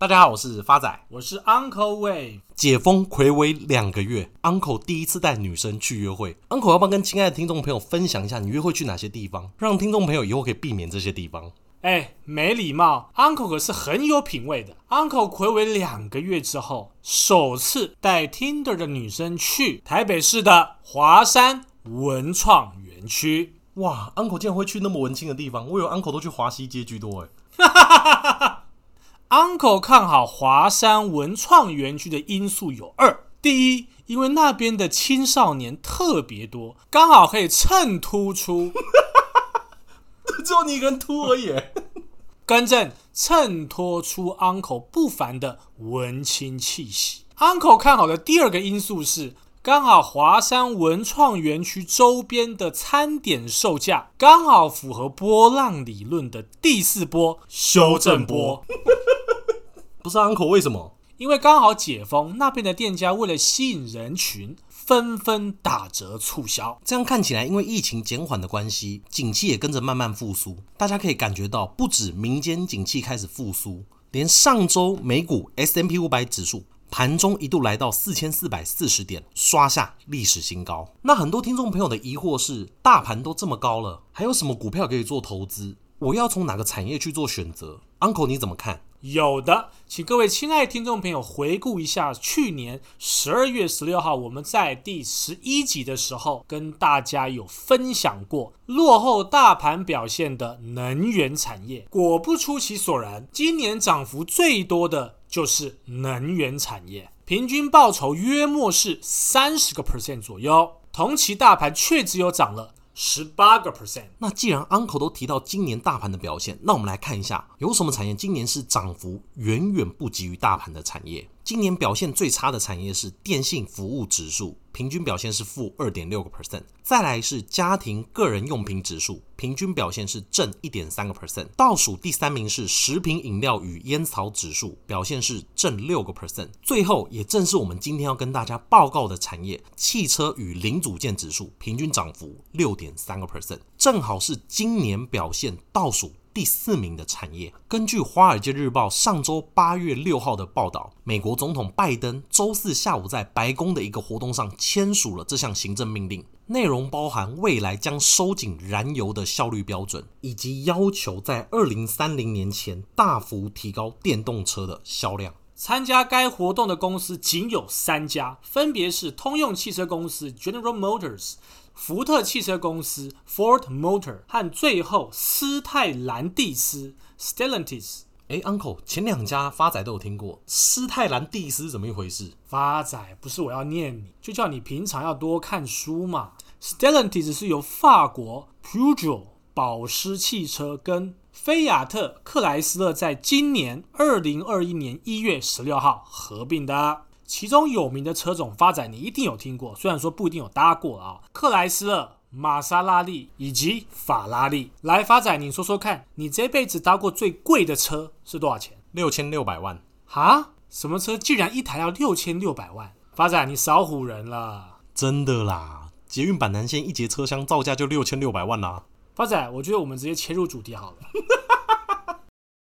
大家好，我是发仔，我是 Uncle Wave。解封睽违两个月，Uncle 第一次带女生去约会。Uncle 要不要跟亲爱的听众朋友分享一下，你约会去哪些地方，让听众朋友以后可以避免这些地方？哎，没礼貌，Uncle 可是很有品味的。Uncle 睽违两个月之后，首次带 Tinder 的女生去台北市的华山文创园区。哇，Uncle 竟然会去那么文青的地方，我以为 Uncle 都去华西街居多哎。Uncle 看好华山文创园区的因素有二：第一，因为那边的青少年特别多，刚好可以衬突出，只有你一个人秃而已。更正，衬托出 Uncle 不凡的文青气息。Uncle 看好的第二个因素是，刚好华山文创园区周边的餐点售价刚好符合波浪理论的第四波修正波。不是 Uncle，为什么？因为刚好解封，那边的店家为了吸引人群，纷纷打折促销。这样看起来，因为疫情减缓的关系，景气也跟着慢慢复苏。大家可以感觉到，不止民间景气开始复苏，连上周美股 S&P 五百指数盘中一度来到四千四百四十点，刷下历史新高。那很多听众朋友的疑惑是：大盘都这么高了，还有什么股票可以做投资？我要从哪个产业去做选择？Uncle，你怎么看？有的，请各位亲爱听众朋友回顾一下去年十二月十六号，我们在第十一集的时候跟大家有分享过落后大盘表现的能源产业。果不出其所然，今年涨幅最多的就是能源产业，平均报酬约莫是三十个 percent 左右，同期大盘却只有涨了。十八个 percent。那既然 Uncle 都提到今年大盘的表现，那我们来看一下有什么产业今年是涨幅远远不及于大盘的产业。今年表现最差的产业是电信服务指数，平均表现是负二点六个 percent。再来是家庭个人用品指数，平均表现是正一点三个 percent。倒数第三名是食品饮料与烟草指数，表现是正六个 percent。最后也正是我们今天要跟大家报告的产业，汽车与零组件指数，平均涨幅六点三个 percent，正好是今年表现倒数。第四名的产业，根据《华尔街日报》上周八月六号的报道，美国总统拜登周四下午在白宫的一个活动上签署了这项行政命令，内容包含未来将收紧燃油的效率标准，以及要求在二零三零年前大幅提高电动车的销量。参加该活动的公司仅有三家，分别是通用汽车公司 （General Motors）。福特汽车公司 Ford Motor 和最后斯泰兰蒂斯 Stellantis。哎，Uncle，前两家发仔都有听过，斯泰兰蒂斯是怎么一回事？发仔不是我要念你，就叫你平常要多看书嘛。Stellantis 是由法国 Peugeot 保时汽车跟菲亚特克莱斯勒在今年二零二一年一月十六号合并的。其中有名的车种发展，你一定有听过，虽然说不一定有搭过啊。克莱斯勒、玛莎拉蒂以及法拉利。来，发展，你说说看，你这辈子搭过最贵的车是多少钱？六千六百万。哈？什么车竟然一台要六千六百万？发展，你少唬人了。真的啦，捷运板南线一节车厢造价就六千六百万啦。发展，我觉得我们直接切入主题好了。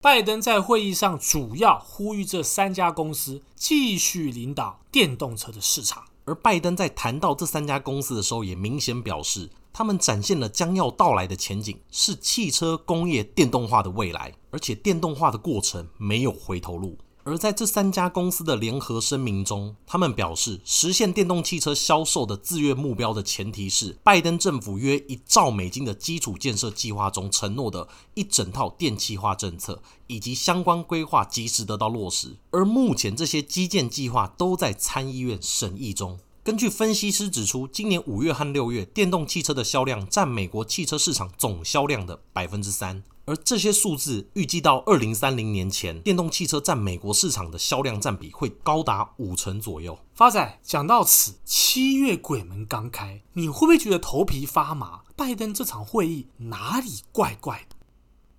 拜登在会议上主要呼吁这三家公司继续领导电动车的市场，而拜登在谈到这三家公司的时候，也明显表示，他们展现了将要到来的前景是汽车工业电动化的未来，而且电动化的过程没有回头路。而在这三家公司的联合声明中，他们表示，实现电动汽车销售的自愿目标的前提是，拜登政府约一兆美金的基础建设计划中承诺的一整套电气化政策以及相关规划及时得到落实。而目前这些基建计划都在参议院审议中。根据分析师指出，今年五月和六月，电动汽车的销量占美国汽车市场总销量的百分之三。而这些数字预计到二零三零年前，电动汽车占美国市场的销量占比会高达五成左右。发仔讲到此，七月鬼门刚开，你会不会觉得头皮发麻？拜登这场会议哪里怪怪的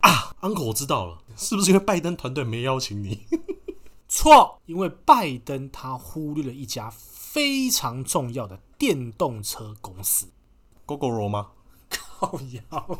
啊？Uncle，我知道了，是不是因为拜登团队没邀请你？错，因为拜登他忽略了一家非常重要的电动车公司，Gogoro 吗？靠腰。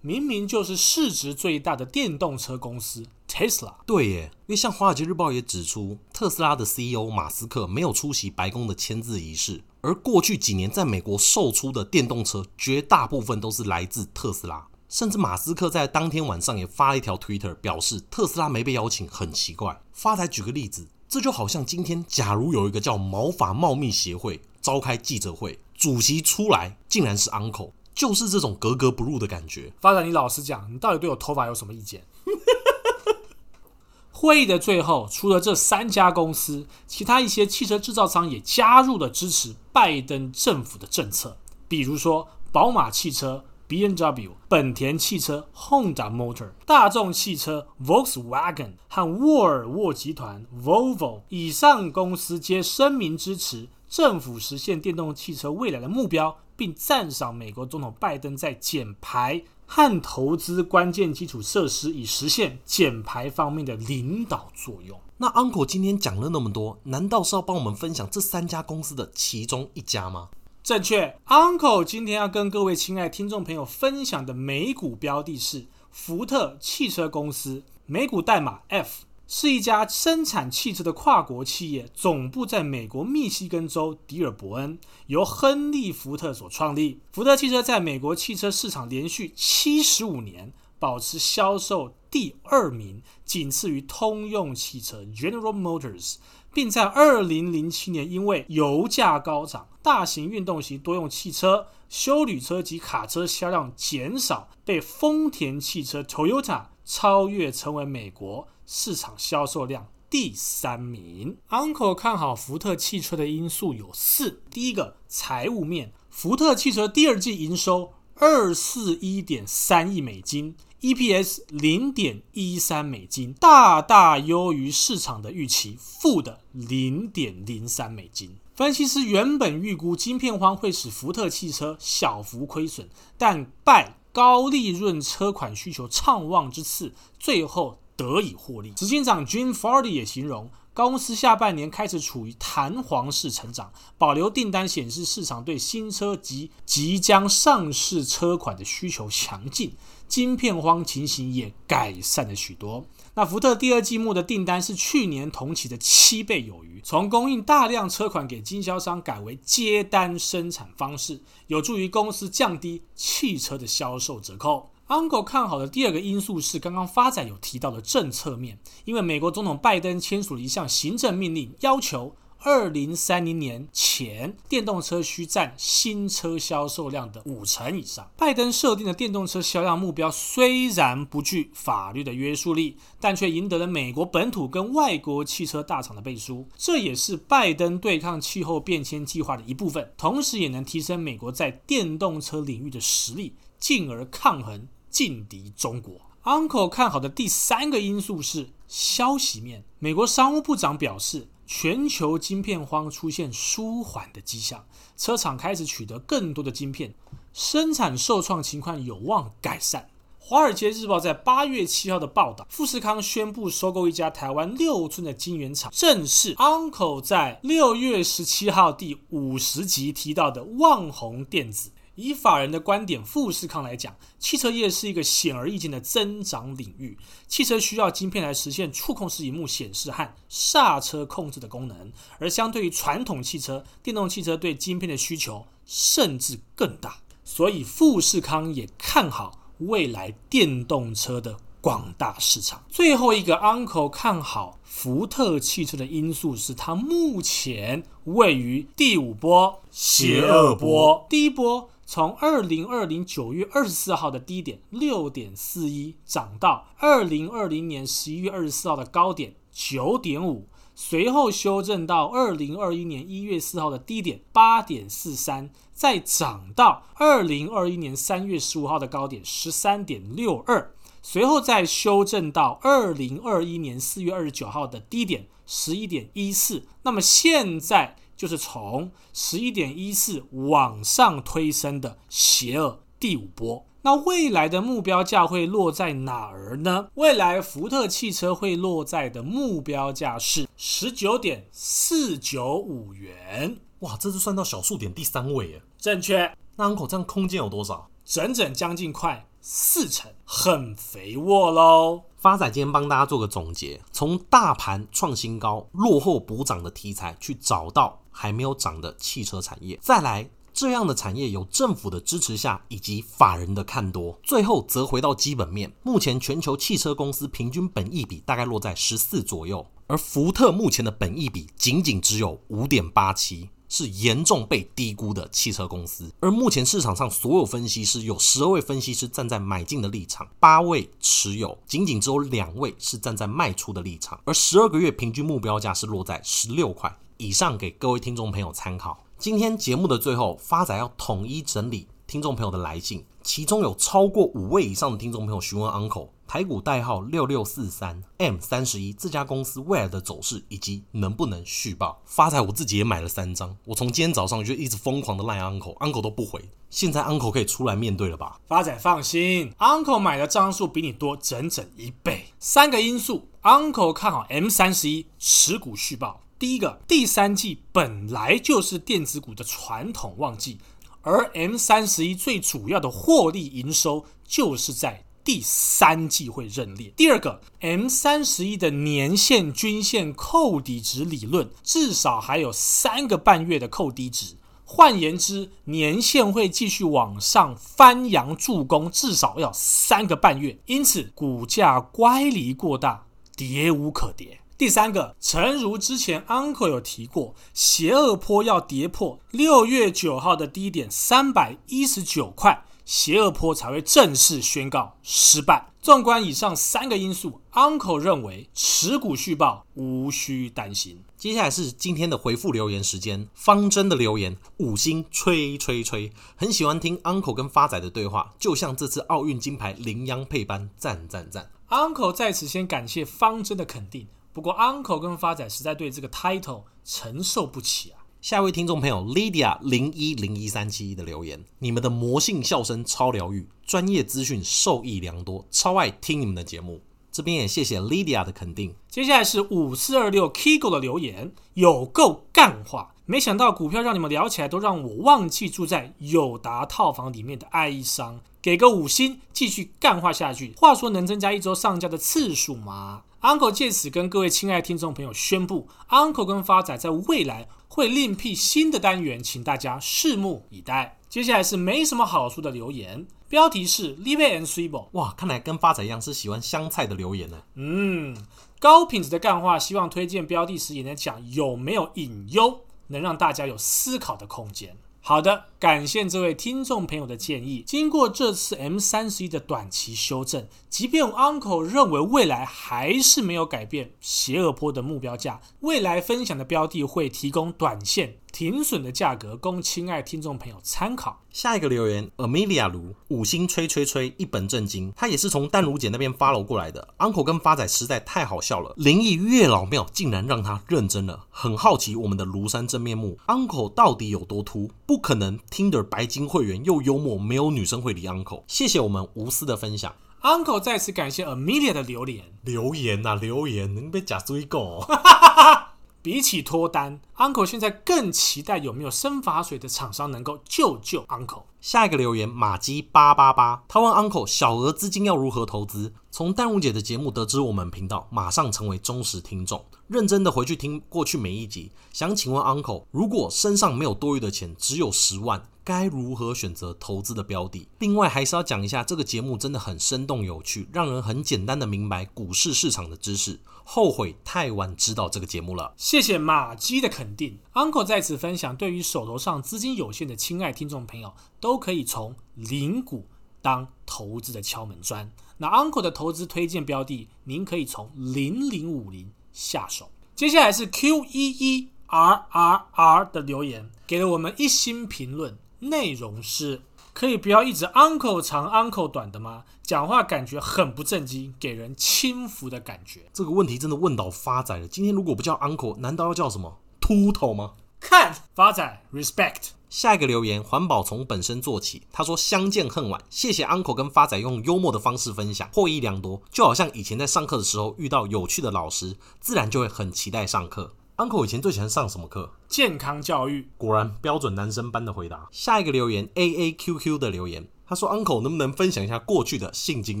明明就是市值最大的电动车公司 Tesla。对耶，因为像《华尔街日报》也指出，特斯拉的 CEO 马斯克没有出席白宫的签字仪式，而过去几年在美国售出的电动车绝大部分都是来自特斯拉。甚至马斯克在当天晚上也发了一条 Twitter，表示特斯拉没被邀请很奇怪。发来举个例子，这就好像今天假如有一个叫毛发茂密协会召开记者会，主席出来竟然是 Uncle，就是这种格格不入的感觉。发展，你老实讲，你到底对我头发有什么意见？会议的最后，除了这三家公司，其他一些汽车制造商也加入了支持拜登政府的政策，比如说宝马汽车。BMW、本田汽车、Honda Motor、大众汽车、Volkswagen 和沃尔沃集团 Volvo 以上公司皆声明支持政府实现电动汽车未来的目标，并赞赏美国总统拜登在减排和投资关键基础设施以实现减排方面的领导作用。那 Uncle 今天讲了那么多，难道是要帮我们分享这三家公司的其中一家吗？正确，Uncle 今天要跟各位亲爱听众朋友分享的美股标的是福特汽车公司，美股代码 F，是一家生产汽车的跨国企业，总部在美国密西根州迪尔伯恩，由亨利·福特所创立。福特汽车在美国汽车市场连续七十五年保持销售第二名，仅次于通用汽车 General Motors。并在二零零七年因为油价高涨、大型运动型多用汽车、休旅车及卡车销量减少，被丰田汽车 Toyota 超越，成为美国市场销售量第三名。Uncle 看好福特汽车的因素有四：第一个，财务面，福特汽车第二季营收二四一点三亿美金。EPS 零点一三美金，大大优于市场的预期，负的零点零三美金。分析师原本预估晶片荒会使福特汽车小幅亏损，但拜高利润车款需求畅旺之赐，最后得以获利。执行长 Jim Fardy 也形容。公司下半年开始处于弹簧式成长，保留订单显示市场对新车及即将上市车款的需求强劲，晶片荒情形也改善了许多。那福特第二季末的订单是去年同期的七倍有余，从供应大量车款给经销商改为接单生产方式，有助于公司降低汽车的销售折扣。Uncle 看好的第二个因素是刚刚发展有提到的政策面，因为美国总统拜登签署了一项行政命令，要求二零三零年前电动车需占新车销售量的五成以上。拜登设定的电动车销量目标虽然不具法律的约束力，但却赢得了美国本土跟外国汽车大厂的背书，这也是拜登对抗气候变迁计划的一部分，同时也能提升美国在电动车领域的实力，进而抗衡。劲敌中国，Uncle 看好的第三个因素是消息面。美国商务部长表示，全球晶片荒出现舒缓的迹象，车厂开始取得更多的晶片，生产受创情况有望改善。《华尔街日报》在八月七号的报道，富士康宣布收购一家台湾六寸的晶圆厂，正是 Uncle 在六月十七号第五十集提到的旺宏电子。以法人的观点，富士康来讲，汽车业是一个显而易见的增长领域。汽车需要晶片来实现触控式荧幕显示和刹车控制的功能，而相对于传统汽车，电动汽车对晶片的需求甚至更大。所以，富士康也看好未来电动车的广大市场。最后一个 Uncle 看好福特汽车的因素是，它目前位于第五波邪恶波，第一波。从二零二零九月二十四号的低点六点四一涨到二零二零年十一月二十四号的高点九点五，随后修正到二零二一年一月四号的低点八点四三，再涨到二零二一年三月十五号的高点十三点六二，随后再修正到二零二一年四月二十九号的低点十一点一四。那么现在。就是从十一点一四往上推升的邪恶第五波，那未来的目标价会落在哪儿呢？未来福特汽车会落在的目标价是十九点四九五元。哇，这是算到小数点第三位耶。正确。那 Uncle 这样空间有多少？整整将近快四成，很肥沃喽。发仔今天帮大家做个总结，从大盘创新高、落后补涨的题材去找到还没有涨的汽车产业，再来。这样的产业有政府的支持下，以及法人的看多，最后则回到基本面。目前全球汽车公司平均本益比大概落在十四左右，而福特目前的本益比仅仅只有五点八七，是严重被低估的汽车公司。而目前市场上所有分析师有十二位分析师站在买进的立场，八位持有，仅仅只有两位是站在卖出的立场。而十二个月平均目标价是落在十六块以上，给各位听众朋友参考。今天节目的最后，发仔要统一整理听众朋友的来信，其中有超过五位以上的听众朋友询问 Uncle 台股代号六六四三 M 三十一这家公司未来的走势以及能不能续报。发财我自己也买了三张，我从今天早上就一直疯狂的赖 Uncle，Uncle 都不回。现在 Uncle 可以出来面对了吧？发仔放心，Uncle 买的张数比你多整整一倍。三个因素，Uncle 看好 M 三十一持股续报。第一个，第三季本来就是电子股的传统旺季，而 M 三十一最主要的获利营收就是在第三季会认列。第二个，M 三十一的年线均线扣底值理论至少还有三个半月的扣底值，换言之，年线会继续往上翻扬助攻，至少要三个半月。因此，股价乖离过大，跌无可跌。第三个，诚如之前 Uncle 有提过，邪恶坡要跌破六月九号的低点三百一十九块，邪恶坡才会正式宣告失败。纵观以上三个因素，Uncle 认为持股续报无需担心。接下来是今天的回复留言时间，方针的留言五星吹吹吹，很喜欢听 Uncle 跟发仔的对话，就像这次奥运金牌麟洋配般，赞赞赞。Uncle 在此先感谢方针的肯定。不过，Uncle 跟发仔实在对这个 title 承受不起啊！下一位听众朋友 Lydia 零一零一三七一的留言：你们的魔性笑声超疗愈，专业资讯受益良多，超爱听你们的节目。这边也谢谢 Lydia 的肯定。接下来是五四二六 Kigo 的留言，有够干话！没想到股票让你们聊起来都让我忘记住在友达套房里面的哀伤。给个五星，继续干话下去。话说能增加一周上架的次数吗？Uncle 借此跟各位亲爱的听众朋友宣布，Uncle 跟发仔在未来会另辟新的单元，请大家拭目以待。接下来是没什么好处的留言，标题是 Live and Swivel。哇，看来跟发仔一样是喜欢香菜的留言呢。嗯，高品质的干话，希望推荐标题时也能讲有没有隐忧，能让大家有思考的空间。好的，感谢这位听众朋友的建议。经过这次 M 三十一的短期修正，即便 Uncle 认为未来还是没有改变邪恶坡的目标价，未来分享的标的会提供短线停损的价格，供亲爱听众朋友参考。下一个留言，Amelia 卢五星吹吹吹，一本正经。他也是从淡如姐那边 follow 过来的。Uncle 跟发仔实在太好笑了，灵异月老庙竟然让他认真了。很好奇我们的庐山真面目，Uncle 到底有多秃？不可能，Tinder 白金会员又幽默，没有女生会理 Uncle。谢谢我们无私的分享，Uncle 再次感谢 Amelia 的留言。留言呐、啊，留言，能被假追狗。比起脱单，Uncle 现在更期待有没有生发水的厂商能够救救 Uncle。下一个留言马基八八八，他问 Uncle 小额资金要如何投资？从淡如姐的节目得知我们频道，马上成为忠实听众，认真的回去听过去每一集。想请问 Uncle，如果身上没有多余的钱，只有十万，该如何选择投资的标的？另外还是要讲一下，这个节目真的很生动有趣，让人很简单的明白股市市场的知识。后悔太晚知道这个节目了。谢谢马基的肯定，Uncle 在此分享，对于手头上资金有限的亲爱听众朋友，都可以从零股当投资的敲门砖。那 Uncle 的投资推荐标的，您可以从零零五零下手。接下来是 Q 一一 R R R 的留言，给了我们一星评论，内容是。可以不要一直 uncle 长 uncle 短的吗？讲话感觉很不正经，给人轻浮的感觉。这个问题真的问到发仔了。今天如果不叫 uncle，难道要叫什么秃头吗？看发仔 respect。下一个留言，环保从本身做起。他说相见恨晚，谢谢 uncle 跟发仔用幽默的方式分享，获益良多。就好像以前在上课的时候遇到有趣的老师，自然就会很期待上课。Uncle 以前最喜欢上什么课？健康教育。果然标准男生般的回答。下一个留言，A A Q Q 的留言，他说：“Uncle 能不能分享一下过去的性经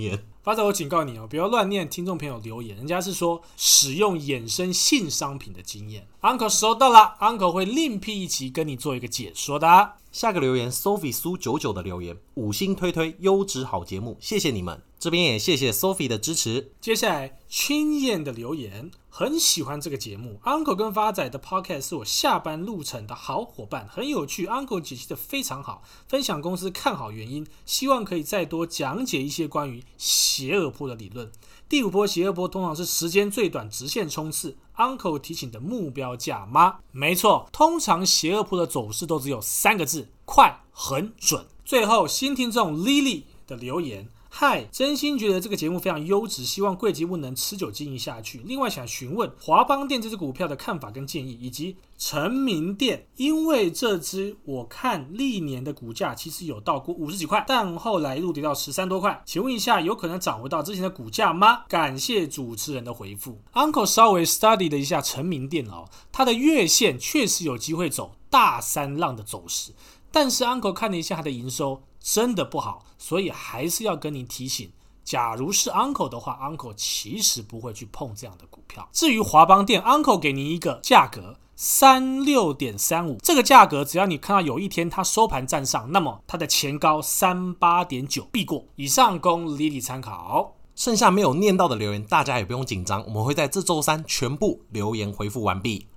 验？”发仔，我警告你哦，不要乱念听众朋友留言，人家是说使用衍生性商品的经验。Uncle 收到了，Uncle 会另辟一期跟你做一个解说的。下个留言，Sophie 苏九九的留言，五星推推，优质好节目，谢谢你们。这边也谢谢 Sophie 的支持。接下来青燕的留言，很喜欢这个节目，Uncle 跟发仔的 Podcast 是我下班路程的好伙伴，很有趣，Uncle 解析的非常好，分享公司看好原因，希望可以再多讲解一些关于邪恶波的理论。第五波邪恶波通常是时间最短，直线冲刺。Uncle 提醒的目标价吗？没错，通常邪恶波的走势都只有三个字：快、很、准。最后新听众 Lily 的留言。嗨，真心觉得这个节目非常优质，希望贵节目能持久经营下去。另外想询问华邦电这支股票的看法跟建议，以及成名电，因为这支我看历年的股价其实有到过五十几块，但后来一路跌到十三多块。请问一下，有可能涨回到之前的股价吗？感谢主持人的回复。Uncle 稍微 study 了一下成名电哦，它的月线确实有机会走大三浪的走势，但是 Uncle 看了一下它的营收。真的不好，所以还是要跟您提醒，假如是 Uncle 的话，Uncle 其实不会去碰这样的股票。至于华邦电，Uncle 给您一个价格三六点三五，这个价格只要你看到有一天它收盘站上，那么它的前高三八点九必过。以上供 Lily 参考。剩下没有念到的留言，大家也不用紧张，我们会在这周三全部留言回复完毕。